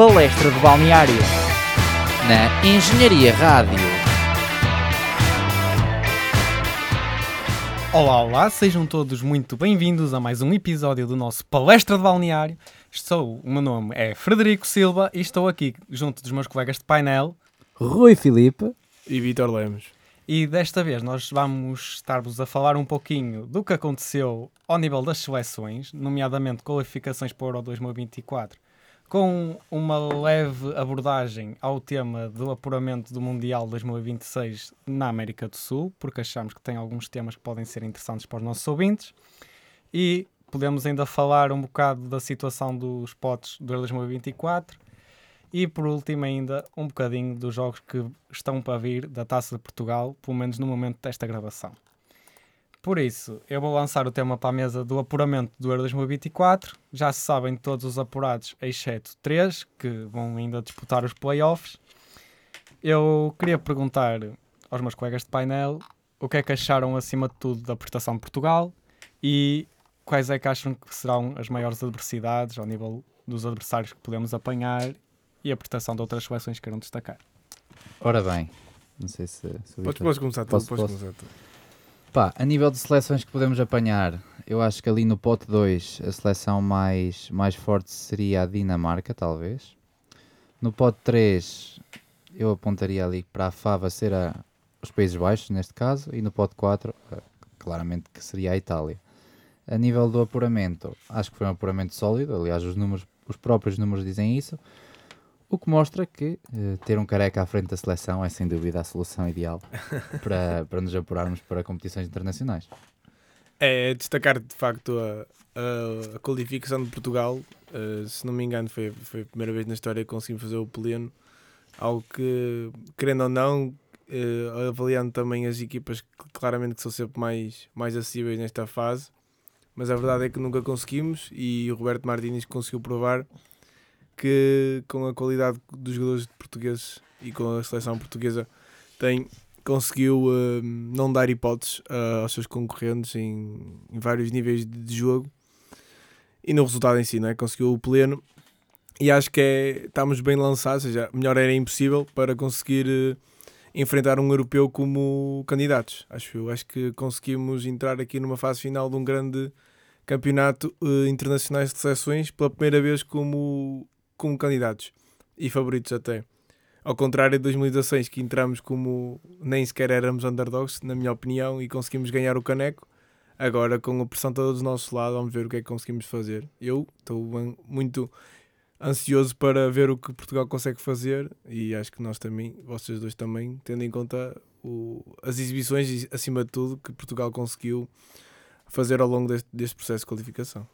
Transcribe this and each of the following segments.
Palestra de Balneário. Na Engenharia Rádio. Olá, olá, sejam todos muito bem-vindos a mais um episódio do nosso Palestra de Balneário. Estou, o meu nome é Frederico Silva e estou aqui junto dos meus colegas de painel Rui Filipe e Vitor Lemos. e desta vez nós vamos estar-vos a falar um pouquinho do que aconteceu ao nível das seleções, nomeadamente qualificações para o Euro 2024, com uma leve abordagem ao tema do apuramento do Mundial 2026 na América do Sul, porque achamos que tem alguns temas que podem ser interessantes para os nossos ouvintes. E podemos ainda falar um bocado da situação dos potes Euro 2024 e por último ainda um bocadinho dos jogos que estão para vir da Taça de Portugal, pelo menos no momento desta gravação. Por isso, eu vou lançar o tema para a mesa do apuramento do Euro 2024. Já se sabem todos os apurados, exceto três, que vão ainda disputar os playoffs. Eu queria perguntar aos meus colegas de painel o que é que acharam, acima de tudo, da prestação de Portugal e quais é que acham que serão as maiores adversidades ao nível dos adversários que podemos apanhar e a prestação de outras seleções que queiram destacar. Ora bem, não sei se. se Podes, começar tu, Posso- podes posso? começar tu. Pá, a nível de seleções que podemos apanhar, eu acho que ali no pote 2 a seleção mais, mais forte seria a Dinamarca, talvez. No pote 3 eu apontaria ali para a Fava ser a, os Países Baixos, neste caso, e no pote 4 eh, claramente que seria a Itália. A nível do apuramento, acho que foi um apuramento sólido, aliás os, números, os próprios números dizem isso, o que mostra que eh, ter um careca à frente da seleção é sem dúvida a solução ideal para, para nos apurarmos para competições internacionais. É destacar de facto a, a, a qualificação de Portugal. Uh, se não me engano, foi, foi a primeira vez na história que conseguimos fazer o pleno. Algo que, querendo ou não, uh, avaliando também as equipas que claramente que são sempre mais, mais acessíveis nesta fase. Mas a verdade é que nunca conseguimos e o Roberto Martínez conseguiu provar que com a qualidade dos jogadores portugueses e com a seleção portuguesa tem conseguiu uh, não dar hipóteses uh, aos seus concorrentes em, em vários níveis de, jogo e no resultado em si, não é? conseguiu o pleno e acho que é, estamos bem lançados, ou seja, melhor era impossível para conseguir uh, enfrentar um europeu como candidatos. Acho eu, acho que conseguimos entrar aqui numa fase final de um grande campeonato internacional de seleções pela primeira vez como, como candidatos e favoritos até. Ao contrário de 2016, que entramos como nem sequer éramos underdogs, na minha opinião, e conseguimos ganhar o caneco. Agora, com a pressão toda do nosso lado, vamos ver o que é que conseguimos fazer. Eu estou muito ansioso para ver o que Portugal consegue fazer e acho que nós também, vocês dois também, tendo em conta o- as exibições acima de tudo, que Portugal conseguiu fazer ao longo deste, deste processo de qualificação.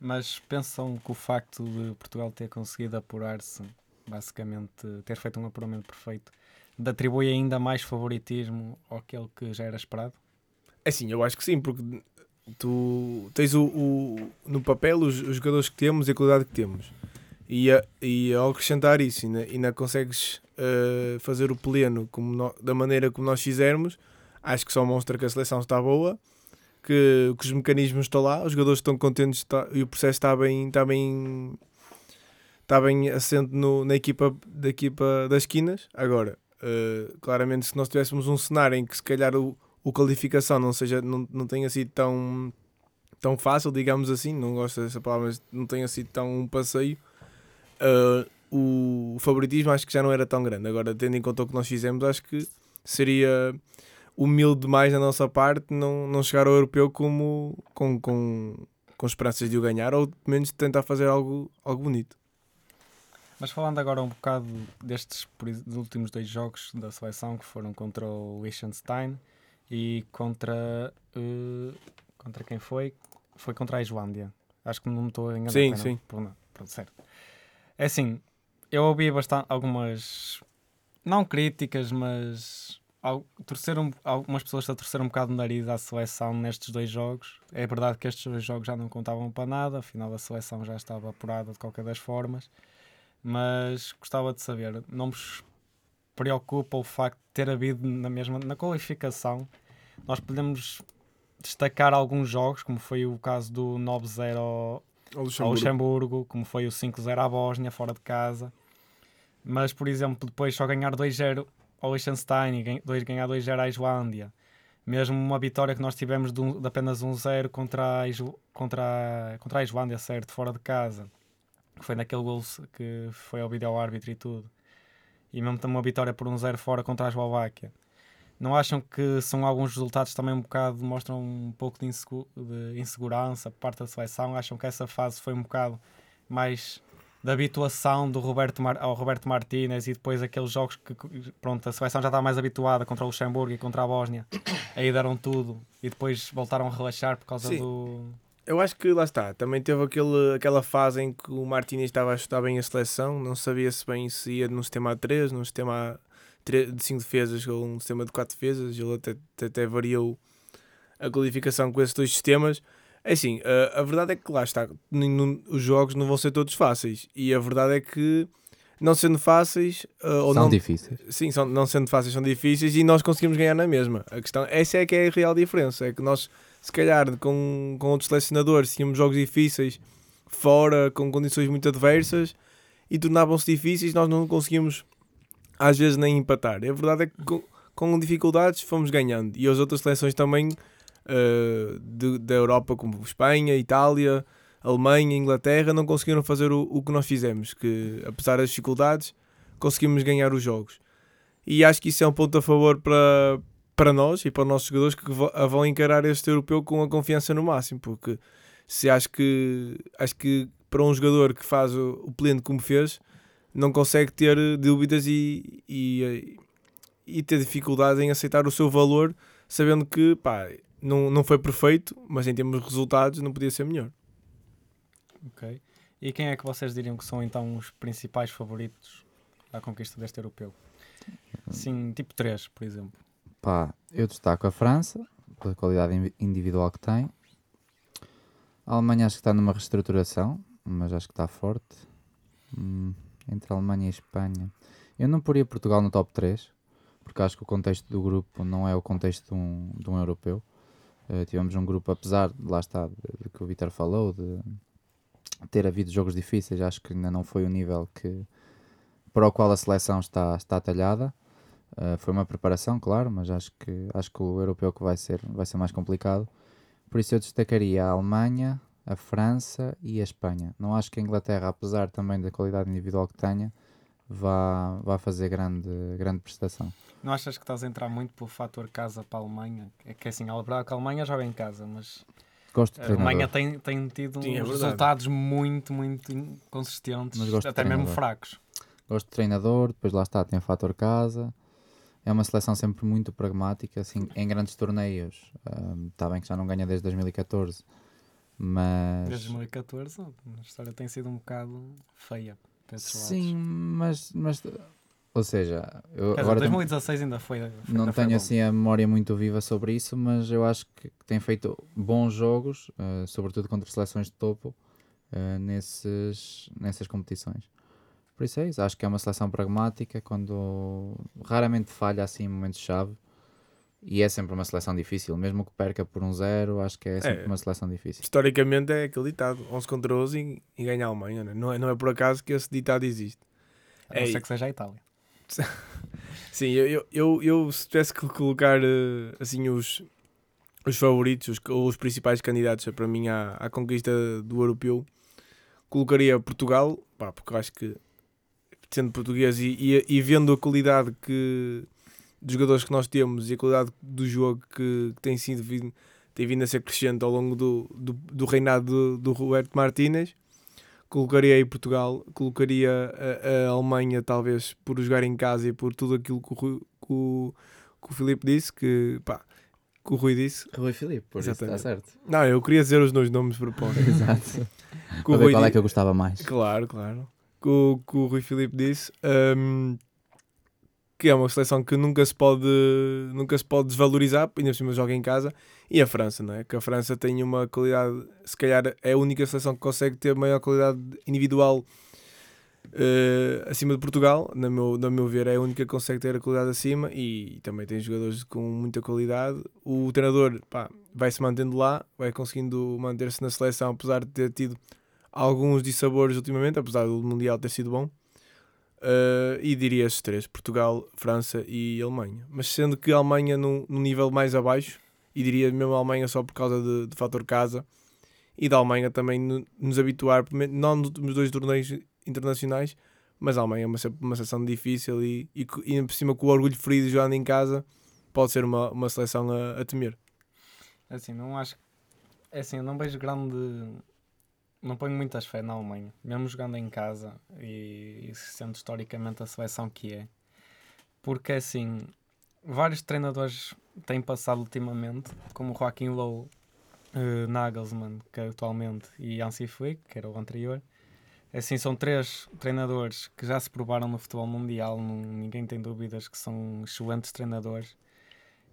Mas pensam que o facto de Portugal ter conseguido apurar-se, basicamente ter feito um apuramento perfeito, atribui ainda mais favoritismo àquele que já era esperado? É sim, eu acho que sim, porque tu tens o, o- no papel os, os jogadores que temos e a qualidade que temos. E, a, e ao acrescentar isso, ainda, ainda consegues eh, fazer o pleno como nó- da maneira como nós fizermos, acho que só mostra que a seleção está boa, que, que os mecanismos estão lá, os jogadores estão contentes está- e o processo está bem, está bem, está bem assente no, na equipa, da equipa das esquinas. Agora, eh, claramente, se nós tivéssemos um cenário em que se calhar o, o qualificação não seja não, não tenha sido tão tão fácil digamos assim não gosto dessa palavra mas não tenha sido tão um passeio uh, o favoritismo acho que já não era tão grande agora tendo em conta o que nós fizemos acho que seria humilde demais da nossa parte não, não chegar ao europeu como com, com, com esperanças de o ganhar ou pelo menos tentar fazer algo, algo bonito Mas falando agora um bocado destes últimos dois jogos da seleção que foram contra o Liechtenstein e contra eh, contra quem foi? Foi contra a Islândia. Acho que não me estou a enganar. Sim, sim. Por não. Pronto, certo. É assim, eu ouvi bastante algumas não críticas, mas al- torcer um- algumas pessoas a torcer um bocado o nariz à seleção nestes dois jogos. É verdade que estes dois jogos já não contavam para nada, afinal a seleção já estava apurada de qualquer das formas mas gostava de saber, não vos preocupa o facto de ter havido na mesma na qualificação, nós podemos destacar alguns jogos, como foi o caso do 9-0 Ao ao Luxemburgo. Luxemburgo, como foi o 5-0 à Bósnia, fora de casa. Mas, por exemplo, depois só ganhar 2-0 ao Liechtenstein e dois- ganhar 2-0 à Islândia. Mesmo uma vitória que nós tivemos de, um- de apenas 1-0 contra, a contra, contra a Islândia, certo, fora de casa. Foi naquele gol que foi ao vídeo árbitro e tudo. E mesmo também uma vitória por 1-0 fora contra a Eslováquia. Não acham que são alguns resultados também um bocado mostram um pouco de, insegu- de insegurança por parte da seleção? Acham que essa fase foi um bocado mais da habituação do Roberto Mar- ao Roberto Martínez e depois aqueles jogos que pronto, a seleção já está mais habituada contra o Luxemburgo e contra a Bósnia, aí deram tudo e depois voltaram a relaxar por causa Sim. do. Eu acho que lá está, também teve aquele, aquela fase em que o Martínez estava a ajustar bem a seleção, não sabia-se bem se ia num sistema A3, num sistema A tre- de 5 defesas ou um sistema de 4 defesas, ele até, até variou a qualificação com esses dois sistemas. É assim, a, a verdade é que lá está, os jogos não vão ser todos fáceis, e a verdade é que não sendo fáceis, ah, ou São não, difíceis. Sim, são, não sendo fáceis, são difíceis e nós conseguimos ganhar na mesma. A questão, essa é que é a real diferença. É que nós, se calhar, com, com outros selecionadores, tínhamos jogos difíceis fora, com condições muito adversas e tornavam-se difíceis, nós não conseguimos, às vezes, nem empatar. A verdade é que com, com dificuldades fomos ganhando e as outras seleções também eh, de- da Europa, como Espanha, Itália. Alemanha, Inglaterra não conseguiram fazer o, o que nós fizemos, que apesar das dificuldades conseguimos ganhar os jogos. E acho que isso é um ponto a favor para, para nós e para os nossos jogadores que vão encarar este europeu com a confiança no máximo, porque se acho que acho que para um jogador que faz o, o pleno como fez, não consegue ter dúvidas e, e, e ter dificuldade em aceitar o seu valor, sabendo que pá, não, não foi perfeito, mas em termos de resultados não podia ser melhor. Ok. E quem é que vocês diriam que são então os principais favoritos à conquista deste europeu? Sim, tipo 3, por exemplo. Pá, eu destaco a França, pela qualidade in- individual que tem. A Alemanha acho que está numa reestruturação, mas acho que está forte. Hum, entre a Alemanha e a Espanha. Eu não poria Portugal no top 3, porque acho que o contexto do grupo não é o contexto de um, de um europeu. Eh, tivemos um grupo, apesar, de- lá está, de que o Vitor falou, de ter havido jogos difíceis, acho que ainda não foi o nível que, para o qual a seleção está, está talhada. Uh, foi uma preparação, claro, mas acho que, acho que o europeu que vai ser, vai ser mais complicado. Por isso eu destacaria a Alemanha, a França e a Espanha. Não acho que a Inglaterra, apesar também da qualidade individual que tenha, vá, vá fazer grande, grande prestação. Não achas que estás a entrar muito pelo fator casa para a Alemanha? É que assim, a verdade é que a Alemanha joga em casa, mas Gosto a. Alemanha tem, tem tido Sim, é resultados muito, muito inconsistentes, Mas gosto de até mesmo fracos. Gosto de treinador, depois lá está, tem o fator casa. É uma seleção sempre muito pragmática, assim, em grandes torneios. Está bem que já não ganha desde 2014, mas... Desde 2014, a história tem sido um bocado feia Sim, mas, mas... Ou seja, eu Quer dizer, agora... tam- 2016 ainda foi. foi- Não ainda foi tenho bom. assim a memória muito viva sobre isso, mas eu acho que tem feito bons jogos, eh, sobretudo contra seleções de topo, eh, nesses, nessas competições. Por isso é isso, acho que é uma seleção pragmática, quando raramente falha assim em momentos-chave, e é sempre uma seleção difícil, mesmo que perca por um zero, acho que é sempre É. uma seleção difícil. Historicamente é aquele ditado: 11 contra 11 e, e ganha a Alemanha. né? Não é, não é por acaso que esse ditado existe. A não É, ser que seja a Itália. Sim, eu, eu, eu, eu se tivesse que colocar eh, assim os, os favoritos, os, ou os principais candidatos para mim à, à conquista do europeu, colocaria Portugal, pá, porque eu acho que sendo português e, e, e vendo a qualidade que dos jogadores que nós temos e a qualidade do jogo que, que tem sido vindo, tem vindo a ser crescente ao longo do, do, do reinado do, do Roberto Martínez. Colocaria aí Portugal, colocaria a, a Alemanha, talvez por jogar em casa e por tudo aquilo que o, que o, que o Filipe disse, que, pá, que o Rui disse. Rui Filipe, por isso está Exatamente. certo. Não, eu queria dizer os dois nomes de propósito. Exato. Que o Rui qual é que eu gostava mais. Claro, claro. Que o, que o Rui Filipe disse. hum, que é uma seleção que nunca se pode, nunca se pode desvalorizar, ainda por cima joga em casa. E a França, não é? Que a França tem uma qualidade, se calhar é a única seleção que consegue ter maior qualidade individual eh, acima de Portugal. Na meu, na meu ver, é a única que consegue ter a qualidade acima e também tem jogadores com muita qualidade. O treinador pá, vai se mantendo lá, vai conseguindo manter-se na seleção, apesar de ter tido alguns dissabores ultimamente, apesar do Mundial ter sido bom. Uh, e diria esses três: Portugal, França e Alemanha. Mas sendo que a Alemanha num, num nível mais abaixo, e diria mesmo a Alemanha só por causa de, de fator casa, e da Alemanha também no, nos habituar, não nos dois torneios internacionais, mas a Alemanha é uma, uma seleção difícil e, e, e por cima com o orgulho ferido jogando em casa, pode ser uma, uma seleção a, a temer. Assim, não acho. É assim, eu não vejo grande não ponho muitas fé na Alemanha, mesmo jogando em casa e, sendo historicamente a seleção que é. Porque assim, vários treinadores têm passado ultimamente, como Joaquim Low, uh, Nagelsmann, que é atualmente, e Hansi Flick, que era o anterior. Assim, são três treinadores que já se provaram no futebol mundial, não, ninguém tem dúvidas que são excelentes treinadores.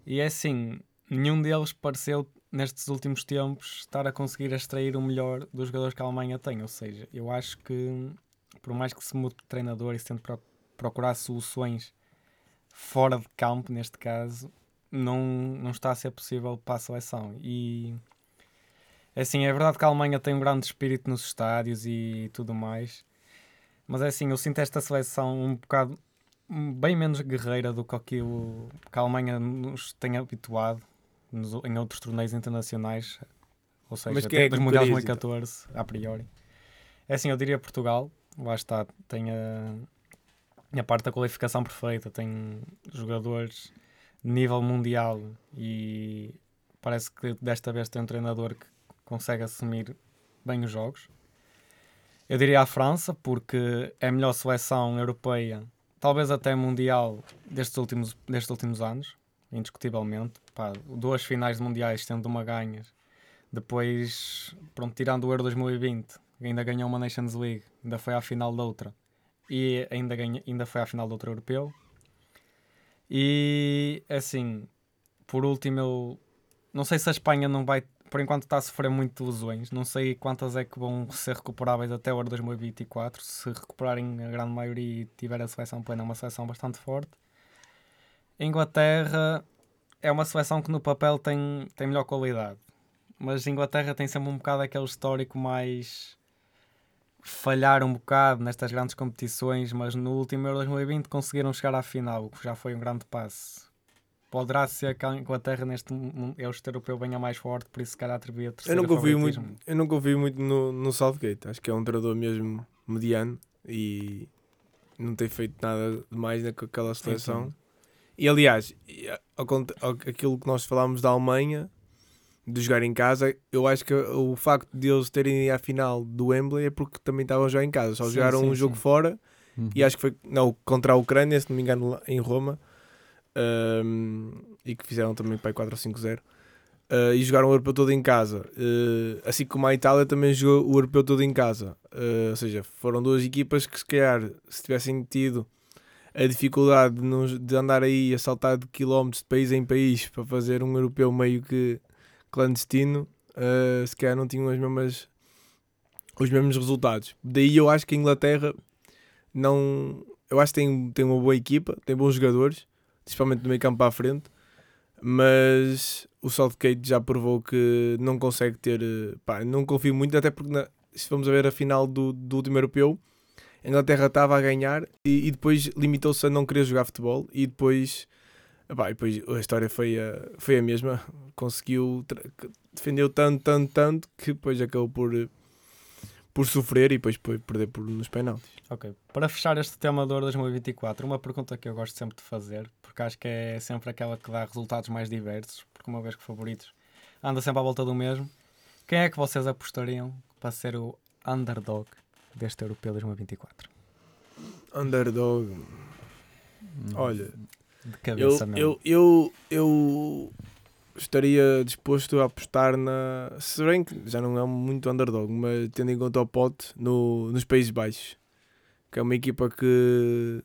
E é assim, nenhum deles pareceu nestes últimos tempos, estar a conseguir extrair o melhor dos jogadores que a Alemanha tem. Ou seja, eu acho que, por mais que se mude de treinador e se tente procurar soluções fora de campo, neste caso, não, não está a ser possível para a seleção. E assim, é verdade que a Alemanha tem um grande espírito nos estádios e tudo mais, mas é assim, eu sinto esta seleção um bocado bem menos guerreira do que aquilo que a Alemanha nos tem habituado nos, em outros torneios internacionais, ou seja, Mas quem é que dos Mundiais 2014, a priori. É assim, eu diria Portugal, lá está, tem a, a parte da qualificação perfeita, tem jogadores de nível mundial e parece que desta vez tem um treinador que consegue assumir bem os jogos. Eu diria a França, porque é a melhor seleção europeia, talvez até mundial, destes últimos, destes últimos anos indiscutivelmente. Pá, duas finais mundiais, tendo uma ganhas. Depois, pronto, tirando o Euro 2020, ainda ganhou uma Nations League, ainda foi à final da outra. E ainda, ganha, ainda foi à final do outro europeu. E assim, por último, eu não sei se a Espanha não vai, por enquanto está a sofrer muito lesões. Não sei quantas é que vão ser recuperáveis até o Euro 2024. Se recuperarem a grande maioria e tiver a seleção plena, é uma seleção bastante forte. Inglaterra é uma seleção que no papel tem, tem melhor qualidade, mas Inglaterra tem sempre um bocado aquele histórico mais falhar um bocado nestas grandes competições, mas no último Euro 2020 conseguiram chegar à final, o que já foi um grande passo. Poderá ser que a Inglaterra neste este europeu venha mais forte, por isso se calhar atribuir a terceira eu nunca ouvi muito Eu nunca ouvi muito no, no Southgate, acho que é um treinador mesmo mediano e não tem feito nada demais naquela seleção. Sim, sim. E aliás, aquilo que nós falámos da Alemanha, de jogar em casa, eu acho que o facto de eles terem ido à final do Wembley é porque também estavam já em casa, só sim, jogaram sim, um jogo fora uhum. e acho que foi não, contra a Ucrânia, se não me engano, em Roma, um, e que fizeram também para 4 ou 5-0. Uh, e jogaram o europeu todo em casa, uh, assim como a Itália também jogou o europeu todo em casa. Uh, ou seja, foram duas equipas que, se calhar, se tivessem tido a dificuldade de, de andar aí a saltar de quilómetros de país em país para fazer um europeu meio que clandestino, uh, se calhar não tinham as mesmas, os mesmos resultados. Daí eu acho que a Inglaterra não. Eu acho que tem, tem uma boa equipa, tem bons jogadores, principalmente no meio campo para a frente, mas o Southgate já provou que não consegue ter. Pá, não confio muito, até porque na, se vamos a ver a final do, do último europeu a Inglaterra estava a ganhar e, e depois limitou-se a não querer jogar futebol e depois, epá, e depois a história foi a, foi a mesma. Conseguiu, defendeu tanto, tanto, tanto que depois acabou por, por sofrer e depois por perder por, nos penaltis. Ok, para fechar este tema do Euro 2024, uma pergunta que eu gosto sempre de fazer, porque acho que é sempre aquela que dá resultados mais diversos, porque uma vez que favoritos anda sempre à volta do mesmo. Quem é que vocês apostariam para ser o underdog deste Europeu 2024? Underdog. Hum, Olha, de cabeça eu, mesmo. Eu, eu, eu estaria disposto a apostar na. Se bem que já não é muito underdog, mas tendo em conta o pote no, nos Países Baixos, que é uma equipa que,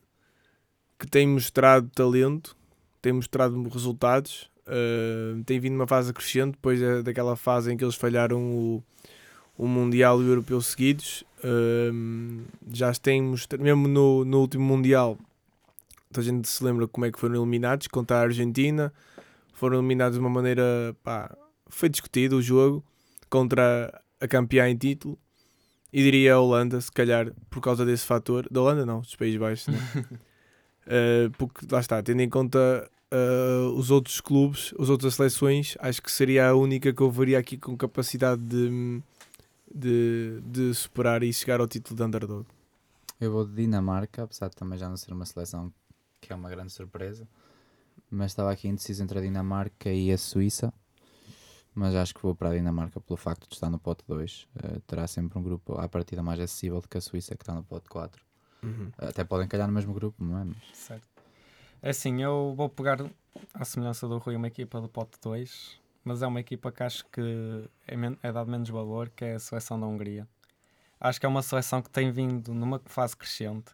que tem mostrado talento, tem mostrado resultados, uh, tem vindo uma fase crescente depois daquela fase em que eles falharam o, o Mundial e o Europeu seguidos já temos, mesmo no, no último Mundial, a gente se lembra como é que foram eliminados contra a Argentina. Foram eliminados de uma maneira. Pá, foi discutido o jogo contra a campeã em título. E diria a Holanda, se calhar, por causa desse fator. Da Holanda, não, dos Países Baixos, né? Uh, porque lá está, tendo em conta uh, os outros clubes, as outras seleções, acho que seria a única que eu veria aqui com capacidade de, de, de superar e chegar ao título de underdog. Eu vou de Dinamarca, apesar de também já não ser uma seleção que é uma grande surpresa. Mas estava aqui indeciso entre a Dinamarca e a Suíça. Mas acho que vou para a Dinamarca pelo facto de estar no pote 2. Uh, terá sempre um grupo à partida mais acessível do que a Suíça, que está no pote 4. Uhum. Até podem calhar no mesmo grupo, não é? Mas Certo. É assim, eu vou pegar à semelhança do Rui uma equipa do pote 2, mas é uma equipa que acho que é, é dado menos valor, que é a seleção da Hungria. Acho que é uma seleção que tem vindo numa fase crescente.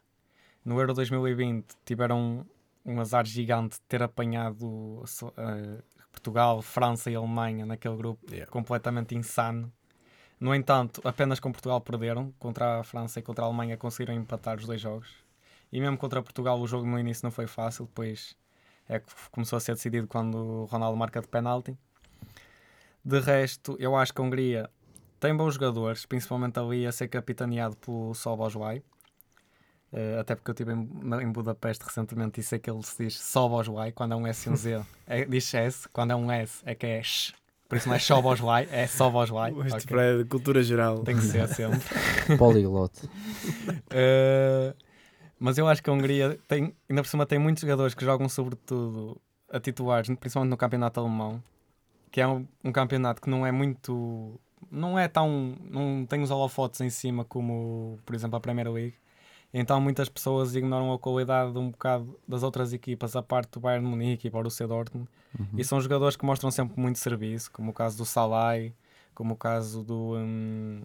No Euro 2020 tiveram um azar gigante de ter apanhado eh, Portugal, França e Alemanha naquele grupo Yeah. completamente insano. No entanto, apenas com Portugal perderam. Contra a França e contra a Alemanha conseguiram empatar os dois jogos. E mesmo contra Portugal o jogo no início não foi fácil, depois é que começou a ser decidido quando o Ronaldo marca de penalti. De resto, eu acho que a Hungria tem bons jogadores, principalmente ali a ser capitaneado pelo Soboslai. Eh, até porque eu estive em, em Budapeste recentemente e sei que ele se diz Soboslai, quando é um S e um Z, é, diz S, quando é um S é que é Sh. Por isso não é Soboslai, é Soboslai. Este Ok. para é cultura geral. Tem que ser sempre. Poliglote. Uh, mas eu acho que a Hungria tem, ainda por cima tem muitos jogadores que jogam sobretudo a titulares, principalmente no campeonato alemão, que é um, um campeonato que não é muito não é tão não tem os holofotes em cima como por exemplo a Premier League então muitas pessoas ignoram a qualidade de um bocado das outras equipas a parte do Bayern de Munique e Borussia Dortmund Uhum. e são jogadores que mostram sempre muito serviço, como o caso do Salai, como o caso do. hum,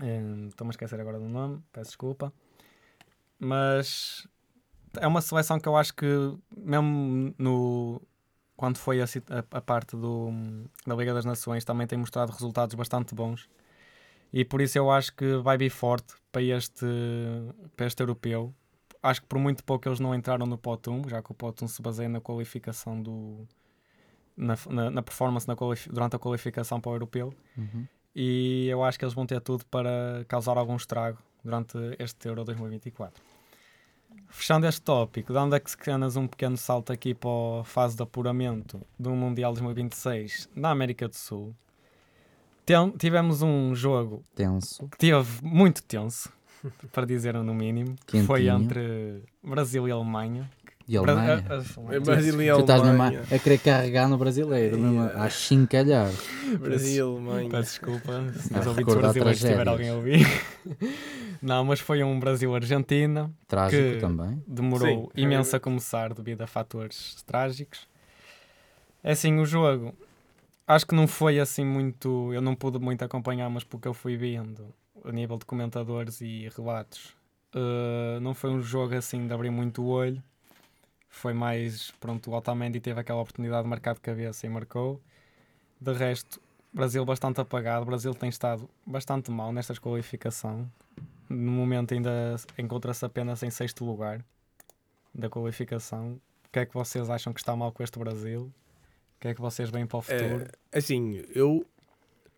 hum, Estou-me a esquecer agora do nome, peço desculpa. Mas é uma seleção que eu acho que, mesmo no. Quando foi a, a- parte do, da Liga das Nações, também tem mostrado resultados bastante bons. E por isso eu acho que vai vir forte para este, para este europeu. Acho que por muito pouco eles não entraram no pote 1, já que o pote 1 se baseia na qualificação do. na, na, na performance na durante a qualificação para o europeu. Uhum. E eu acho que eles vão ter tudo para causar algum estrago durante este Euro 2024. Fechando este tópico, dando apenas um pequeno salto aqui para a fase de apuramento do Mundial 2026 na América do Sul, tem- tivemos um jogo Tenso. que teve muito tenso, para dizer no mínimo, que foi entre Brasil e Alemanha. E a Alemanha? A- a- É Brasil e Tu estás mesmo a, Alemanha. a querer carregar no brasileiro, mesmo a- chincalhar. Brasil, Alemanha. Peço desculpa se A os ouvintes recordar brasileiros tiver alguém a ouvir. Não, mas foi um Brasil-Argentina. Trágico Que- também. Demorou Sim. imenso a começar devido a fatores trágicos. É assim, o jogo acho que não foi assim muito. Eu não pude muito acompanhar, mas porque eu fui vendo a nível de comentadores e relatos, eh, não foi um jogo assim de abrir muito o olho. Foi mais. Pronto, o Otamendi teve aquela oportunidade de marcar de cabeça e marcou. De resto, Brasil bastante apagado. O Brasil tem estado bastante mal nesta qualificação. No momento ainda encontra-se apenas em sexto lugar da qualificação. O que é que vocês acham que está mal com este Brasil? O que é que vocês veem para o futuro? É, assim, eu,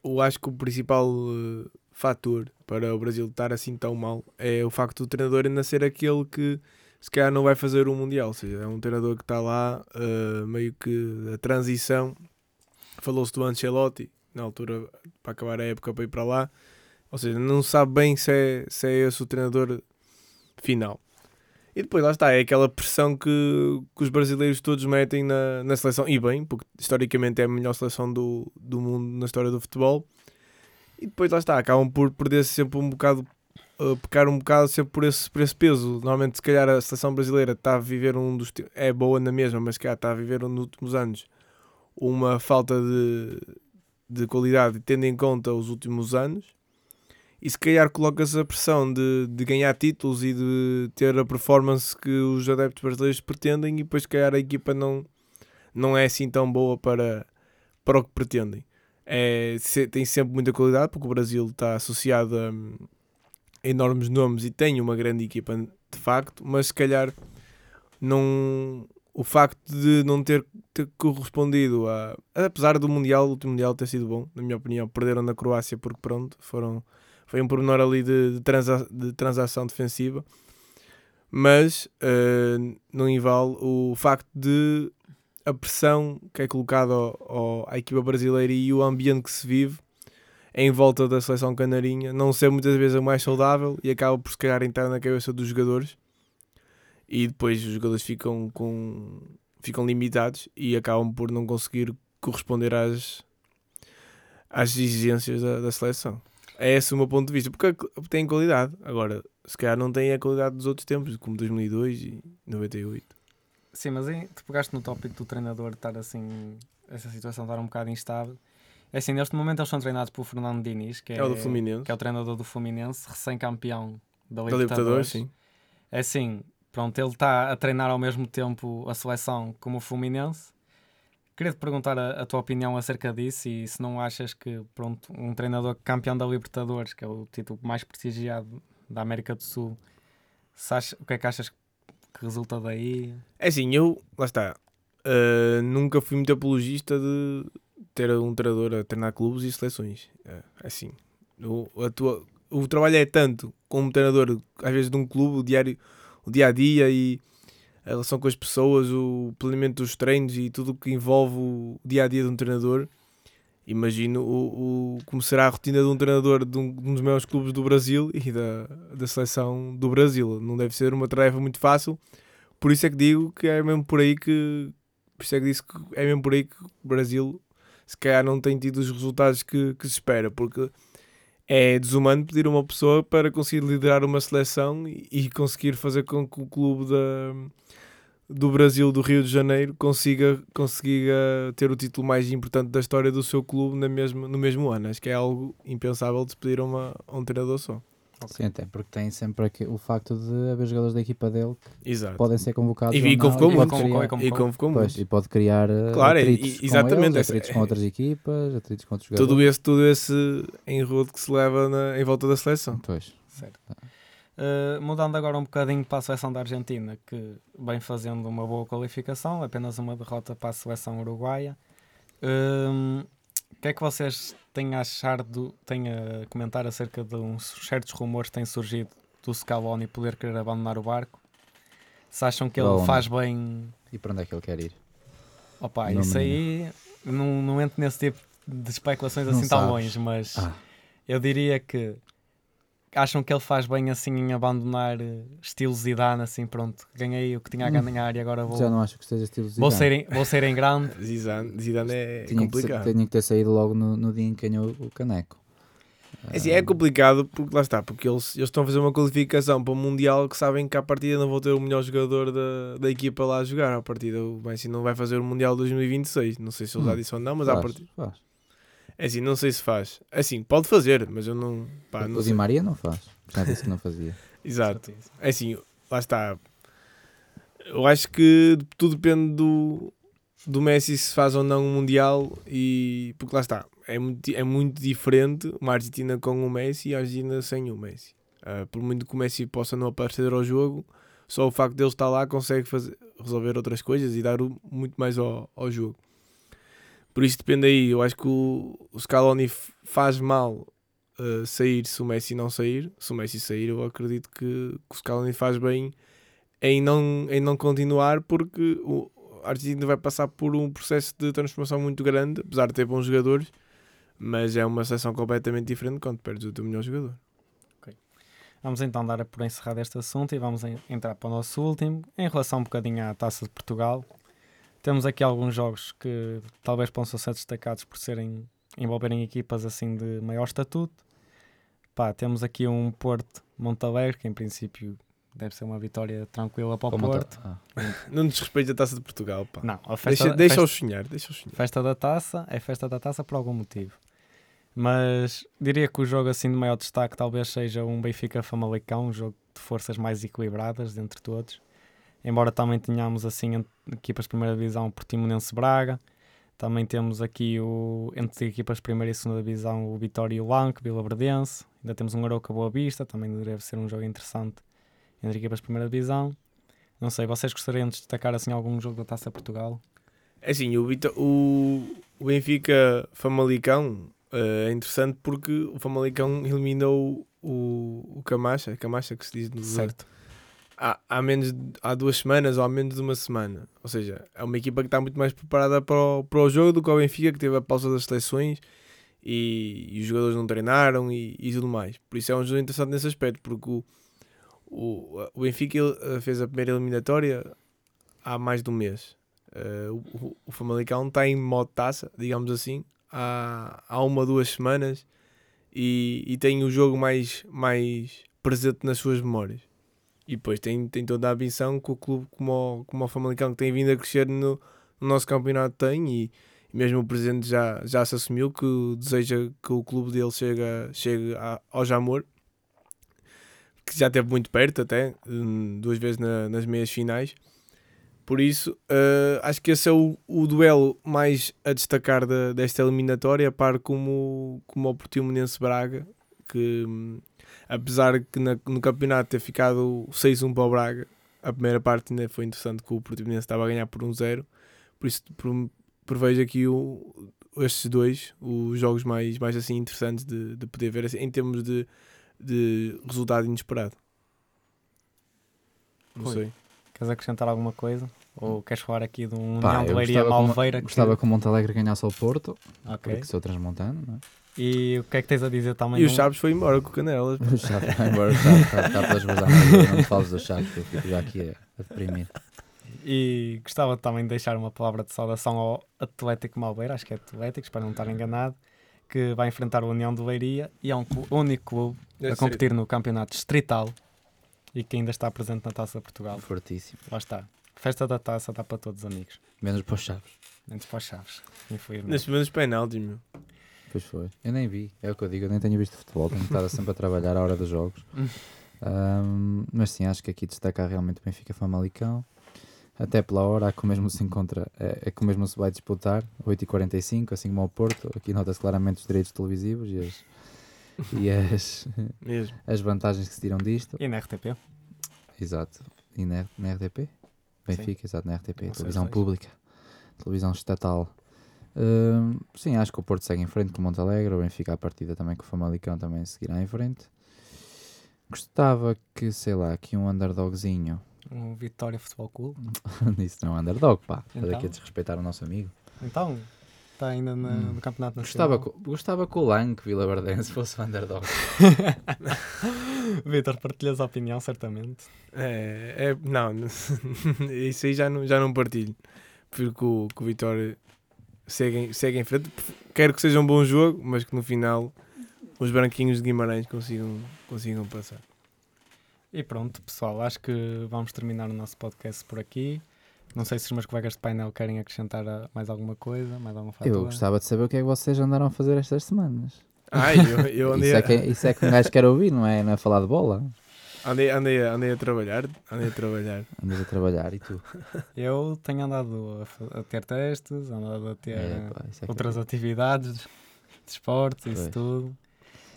eu acho que o principal eh, fator para o Brasil estar assim tão mal é o facto do treinador ainda ser aquele que se calhar não vai fazer o Mundial. Ou seja, é um treinador que está lá, eh, meio que a transição. Falou-se do Ancelotti, na altura, para acabar a época, para ir para lá. Ou seja, não sabe bem se é, se é esse o treinador final. E depois lá está, é aquela pressão que, que os brasileiros todos metem na, na seleção, e bem, porque historicamente é a melhor seleção do, do mundo na história do futebol. E depois lá está, acabam por perder sempre um bocado, uh, pecar um bocado sempre por esse, por esse peso. Normalmente, se calhar, a seleção brasileira está a viver um dos. é boa na mesma, mas se calhar está a viver um, nos últimos anos uma falta de, de qualidade, tendo em conta os últimos anos. E se calhar coloca-se a pressão de, de ganhar títulos e de ter a performance que os adeptos brasileiros pretendem, e depois, se calhar, a equipa não, não é assim tão boa para, para o que pretendem. É, tem sempre muita qualidade, porque o Brasil está associado a, enormes nomes e tem uma grande equipa de facto, mas se calhar não, o facto de não ter, ter correspondido a. Apesar do Mundial, o último Mundial ter sido bom, na minha opinião, perderam na Croácia porque pronto, foram, foi um pormenor ali de, de, transa, de transação defensiva. Mas uh, não invale o facto de a pressão que é colocada à equipa brasileira e o ambiente que se vive em volta da seleção canarinha não ser muitas vezes a mais saudável e acaba por se calhar entrar na cabeça dos jogadores e depois os jogadores ficam com ficam limitados e acabam por não conseguir corresponder às às exigências da, da seleção. É esse o meu ponto de vista, porque tem qualidade. Agora, se calhar não tem a qualidade dos outros tempos, como 2002 e 98. Sim, mas aí tu pegaste no tópico do treinador estar assim, essa situação estar um bocado instável. É assim, neste momento eles são treinados por Fernando Diniz, que é, é o do Fluminense. que é o treinador do Fluminense, recém-campeão da Da Libertadores. Libertadores, sim. É assim, pronto, ele está a treinar ao mesmo tempo a seleção como o Fluminense. Queria te perguntar a, a tua opinião acerca disso e se não achas que pronto, um treinador campeão da Libertadores, que é o título mais prestigiado da América do Sul, achas- o que é que achas que resulta daí? É assim, eu, lá está, uh, nunca fui muito apologista de ter um treinador a treinar clubes e seleções. É assim, o, a tua, o trabalho é tanto como treinador, às vezes, de um clube, o, diário, o dia a dia e a relação com as pessoas, o planeamento dos treinos e tudo o que envolve o dia a dia de um treinador. Imagino o, o, como será a rotina de um treinador de um, de um dos maiores clubes do Brasil e da, da seleção do Brasil. Não deve ser uma tarefa muito fácil. Por isso é que digo que é mesmo por aí que. Por isso é que disse que é mesmo por aí que o Brasil se calhar não tem tido os resultados que, que se espera, porque é desumano pedir uma pessoa para conseguir liderar uma seleção e, conseguir fazer com que o clube da, do Brasil, do Rio de Janeiro, consiga, consiga ter o título mais importante da história do seu clube na mesma, no mesmo ano. Acho que é algo impensável de pedir a, uma, a um treinador só. Sim, até porque tem sempre aqui o facto de haver jogadores da equipa dele que Exato. podem ser convocados. E não, e Convocou criar- e convocou. E convocou Pois, e pode criar eh, Claro, atritos e- com exatamente, eles, essa- atritos com é- outras equipas, atritos com outros jogadores. Todo esse, todo esse enrodo que se leva na- em volta da seleção. Pois. Certo. Uh, mudando agora um bocadinho para a seleção da Argentina, que vem fazendo uma boa qualificação, apenas uma derrota para a seleção uruguaia. O que é que vocês têm a achar, do, têm a comentar acerca de uns certos rumores que têm surgido do Scaloni poder querer abandonar o barco? Se acham que ele Scaloni. faz bem. E para onde é que ele quer ir? Opa, Não isso aí não, não entro nesse tipo de especulações Não assim tão longe, mas Ah, eu diria que acham que ele faz bem assim em abandonar eh, estilo Zidane, assim pronto, ganhei o que tinha a Hum. ganhar e agora vou, já não acho que esteja estilo vou, Zidane. ser em, vou ser em grande. Zidane, Zidane é tinha, que, complicado. tinha que ter saído logo no, no dia em que ganhou o caneco. É, assim, é complicado porque lá está, porque eles, eles estão a fazer uma qualificação para o Mundial que sabem que à partida não vão ter o melhor jogador da, da equipa lá a jogar. À partida o Messi não vai fazer o Mundial 2026. Não sei se ele já Hum. disse ou não, mas à Faz, partida. faz. É assim, não sei se faz. É Assim, pode fazer, mas eu não. Pá, não o Di. Maria não faz. Já disse que não fazia. Exato. É assim, lá está. Eu acho que tudo depende do, do Messi se faz ou não um Mundial e porque lá está. É muito, é muito diferente uma Argentina com o Messi e a Argentina sem o Messi. Ah, por muito que o Messi possa não aparecer ao jogo, só o facto de ele estar lá consegue fazer, resolver outras coisas e dar o- muito mais ao, ao jogo. Por isso depende aí. Eu acho que o, o Scaloni faz mal uh, sair se o Messi não sair. Se o Messi sair, eu acredito que, que o Scaloni faz bem em não, em não continuar, porque o, a Argentina vai passar por um processo de transformação muito grande, apesar de ter bons jogadores, mas é uma seleção completamente diferente quando perdes o teu melhor jogador. Vamos então dar por encerrado este assunto e vamos en- entrar para o nosso último, em relação um bocadinho à Taça de Portugal. Temos aqui alguns jogos que talvez possam ser destacados por serem envolverem equipas assim de maior estatuto. Pá, temos aqui um Porto Montalegre, que em princípio deve ser uma vitória tranquila para o Como Porto. tá- Não desrespeita a taça de Portugal, pá. Não, a festa, Deixa, festa, sonhar, deixa-os sonhar. festa da taça é festa da taça por algum motivo. Mas diria que o jogo assim de maior destaque talvez seja um Benfica Famalicão, um jogo de forças mais equilibradas entre todos. Embora também tenhamos assim equipas de primeira divisão Portimonense Braga, também temos aqui o entre equipas de primeira e segunda divisão o Vitória e o Lanque, Vila Verdense. Ainda temos um Arouca Boa Vista, também deve ser um jogo interessante entre equipas de primeira divisão. Não sei, vocês gostariam de destacar assim algum jogo da Taça Portugal? É assim, o, o, o Benfica Famalicão Eh, é interessante porque o Famalicão eliminou o, o Camacha, Camacha que se diz no Certo. Há, há menos há duas semanas ou há menos de uma semana. Ou seja, é uma equipa que está muito mais preparada para o, para o jogo do que o Benfica, que teve a pausa das seleções e, e os jogadores não treinaram e, e tudo mais. Por isso é um jogo interessante nesse aspecto, porque o, o, o Benfica eh, fez a primeira eliminatória há mais de um mês. O, o, o Famalicão está em modo taça, digamos assim, há, há uma, duas semanas e, e tem o jogo mais, mais presente nas suas memórias. E depois tem, tem toda a ambição que o clube, como o, como o Famalicão, que tem vindo a crescer no, no nosso campeonato, tem. E, e mesmo o presidente já, já se assumiu que deseja que o clube dele chegue, chegue a- ao Jamor, que já esteve muito perto, até hum, duas vezes na- nas meias finais. Por isso, eh, acho que esse é o, o duelo mais a destacar da- desta eliminatória, par como, como o Portimonense Braga, que apesar que na- no campeonato ter ficado 6-1 para o Braga, a primeira parte ainda foi interessante que o Portimonense estava a ganhar por 1-0, por isso pre- prevejo aqui o, estes dois, os jogos mais, mais assim interessantes de, de poder ver assim, em termos de, de resultado inesperado. Não Rui. sei. Queres acrescentar alguma coisa? Ou queres falar aqui de um Pá, União de Leiria gostava que o- Malveira? que- Gostava que o Montalegre ganhasse ao Porto, Ok. porque sou transmontano, não é? E o que é que tens a dizer também? E o Chaves foi embora com o Canelas. O Chaves vai embora, o Chaves está, está pelas vazadas. Não me fales do Chaves, que eu fico já aqui a, a deprimir. E gostava também de deixar uma palavra de saudação ao Atlético Malveira, acho que é Atlético, espero não estar enganado, que vai enfrentar o União de Leiria e é um clu- único clube a competir no campeonato distrital e que ainda está presente na Taça de Portugal. Fortíssimo. Lá está. Festa da Taça dá para todos os amigos. Menos para os Chaves. Menos para os Chaves, infelizmente. Neste menos penaltis, meu. Pois foi. Eu nem vi, é o que eu digo, eu nem tenho visto futebol, tenho estado sempre a trabalhar à hora dos jogos. Ahm, mas sim, acho que aqui destaca realmente o Benfica Famalicão. Até pela hora, há que o mesmo se encontra, é, é que o mesmo se vai disputar, 8h45, assim como ao Porto. Aqui nota-se claramente os direitos televisivos e as, e as, Mesmo. as vantagens que se tiram disto. E na RTP? Exato. E na, na RTP? Benfica, exato, na RTP, Não sei televisão os dois. pública, televisão estatal. Sim, acho que o Porto segue em frente com o Montalegre, o Benfica à partida também com o Famalicão também seguirá em frente. Gostava que, sei lá, que um underdogzinho, Um Vitória Futebol Clube. isso não é um underdog, pá, estás Então? aqui a desrespeitar o nosso amigo. Então, está ainda na- Hum. no Campeonato Nacional. Gostava, que- gostava que o Lanque Vila Verdense fosse um underdog. Vitor, partilhas a opinião, certamente. É, é, não, isso aí já não, já não partilho. Prefiro que o, o Vitória segue, em- segue em frente. Quero que seja um bom jogo, mas que no final os branquinhos de Guimarães consigam, consigam passar. E pronto, pessoal, acho que vamos terminar o nosso podcast por aqui. Não sei se os meus colegas de painel querem acrescentar ah, mais alguma coisa, mais alguma fatura. Eu gostava de saber o que é que vocês andaram a fazer estas semanas. Ai, eu, eu andei, Isso a- é, que, isso é que um gajo quer ouvir, não é, não é falar de bola. Andei, andei, a- andei a trabalhar. Andei a trabalhar. Andas a trabalhar e tu. Eu tenho andado a, a ter testes, andado a ter É, pá, isso é é outras atividades de esportes, isso Pois. tudo.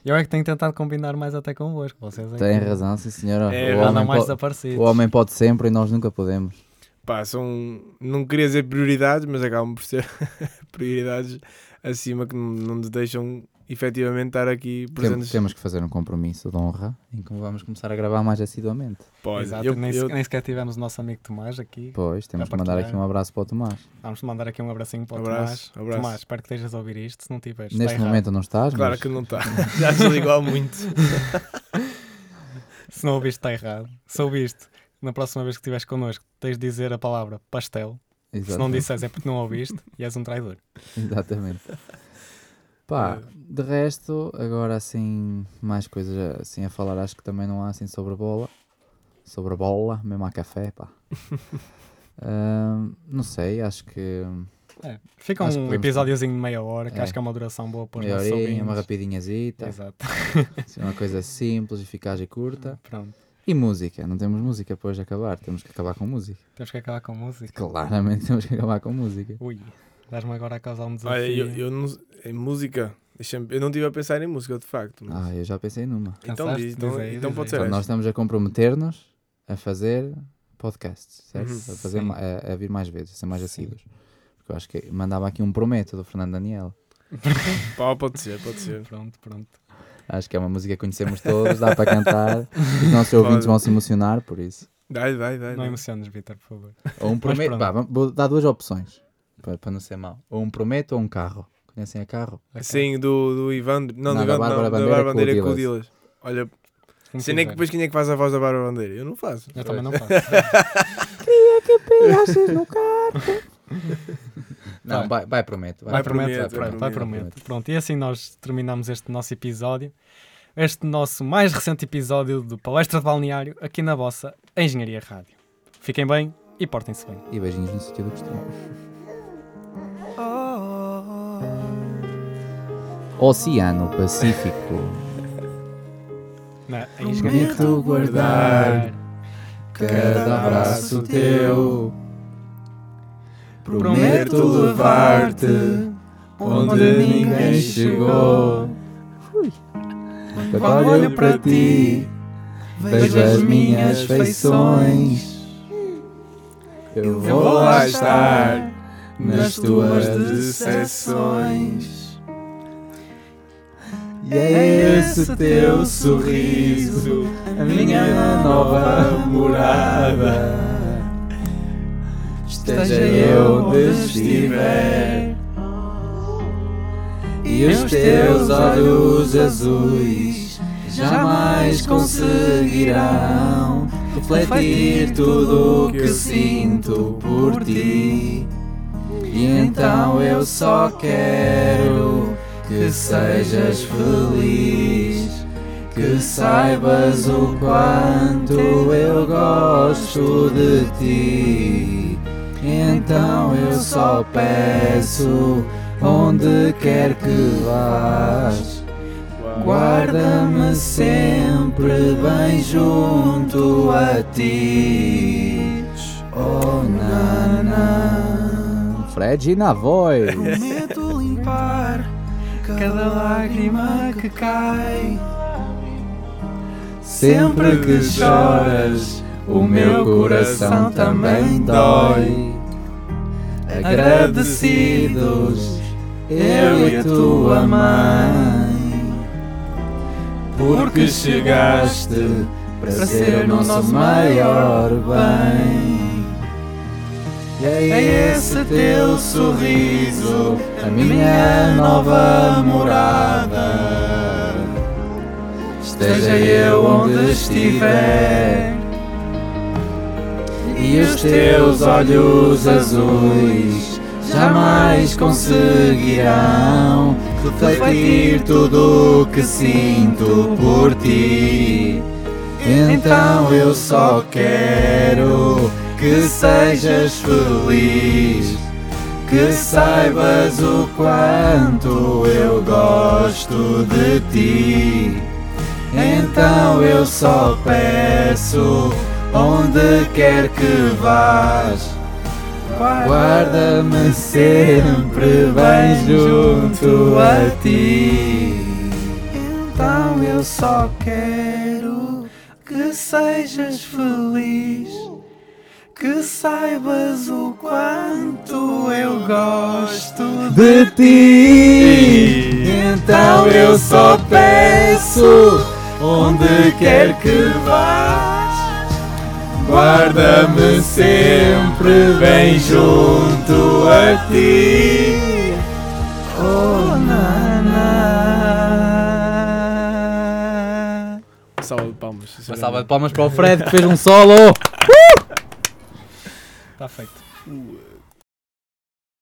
Eu é que tenho tentado combinar mais até convosco. Vocês é Tem que razão, sim senhora. É, o, homem mais pode, desaparecidos. o homem pode sempre e nós nunca podemos. Pá, são, não queria dizer prioridades, mas acabam por ser prioridades acima que não nos deixam efetivamente estar aqui presentes. temos que fazer um compromisso de honra em que vamos começar a gravar mais assiduamente. Pá, Exato, eu- nem, eu- nem sequer tivemos o nosso amigo Tomás aqui. Pois, temos que mandar aqui um abraço para o Tomás. Vamos mandar aqui um abracinho para o Abraço, Tomás. abraço. Tomás, espero que estejas a ouvir isto. Se não tiveres, Neste errado. momento não estás, Claro mas que não está. Já desligou há muito. Se não ouviste, está errado. Se ouviste, na próxima vez que estiveres connosco, tens de dizer a palavra pastel. Se não Exatamente. disseres é porque não ouviste e és um traidor. Exatamente. Pá, É. de resto, agora assim, mais coisas assim a falar, acho que também não há assim sobre bola. Sobre bola, mesmo a café, pá. Não sei, acho que É, fica Acho um episódiozinho de meia hora, que É. acho que é uma duração boa para os nossos ouvintes. uma rapidinhazita, Exato. assim, uma coisa simples, eficaz e curta. Pronto. E música, não temos música depois de acabar, temos que acabar com música. Temos que acabar com música. Claramente temos que acabar com música. Ui, dás-me agora a causar um desafio. Olha, eu, eu não, em música, eu não estive a pensar em música de facto. mas- Ah, eu já pensei numa. então Pensaste? diz, então, Diz aí, então diz pode ser Então, nós estamos a comprometer-nos a fazer podcasts, certo? Uhum. a, fazer, a, a vir mais vezes, a ser mais assíduos. Porque eu acho que mandava aqui um prometo do Fernando Daniel. Pá, pode ser, pode ser. Pronto, pronto. Acho que é uma música que conhecemos todos, dá para cantar. Os nossos ouvintes vão se emocionar, por isso. Dai, dai, dai. Não dai. emociones, Vitor, por favor. Ou um prometo. Vá, vou dar duas opções, para, para não ser mau. Ou um prometo ou um carro. Conhecem a carro? Ok. Sim, do, do Ivan. Não, Não, do da Ivan, Bárbara não, da Bárbara com o Bandeira com o Dilas. Olha, Como sei nem que depois quem é que faz a voz da Bárbara Bandeira. Eu não faço. Eu também não faço. Não, vai, vai prometo. Vai, Vai prometo, prometo, vai, vai vai prometo. prometo. Pronto, e assim nós terminamos este nosso episódio. Este nosso mais recente episódio do Palestra de Balneário, aqui na vossa Engenharia Rádio. Fiquem bem e portem-se bem. E beijinhos no sítio do costume. Oceano Pacífico. Prometo guardar cada abraço teu. Prometo levar-te onde ninguém chegou. Quando olho para ti, vejo as minhas feições. Eu vou lá estar nas tuas decepções. E é esse teu sorriso, a minha nova morada. Esteja eu onde estiver, e os teus olhos azuis jamais conseguirão refletir tudo o que sinto por ti. E então eu só quero que sejas feliz, que saibas o quanto eu gosto de ti. Então eu só peço, onde quer que vás, guarda-me sempre bem junto a ti. Oh, Nana. Fred na voz. Prometo limpar cada lágrima que cai. Sempre que choras, o meu coração também dói. Agradecidos, eu e a tua mãe, porque chegaste para ser o nosso maior bem. E é esse teu sorriso, a minha nova morada. Esteja eu onde estiver, e os teus olhos azuis jamais conseguirão refletir tudo o que sinto por ti. Então eu só quero que sejas feliz, que saibas o quanto eu gosto de ti. Então eu só peço, onde quer que vás, guarda-me sempre bem junto a ti. Então eu só quero que sejas feliz, que saibas o quanto eu gosto de ti. Então eu só peço, onde quer que vás, guarda-me sempre bem junto a ti. Oh, Nana. Salva de palmas. Uma salva de palmas para o Fred que fez um solo. Está feito.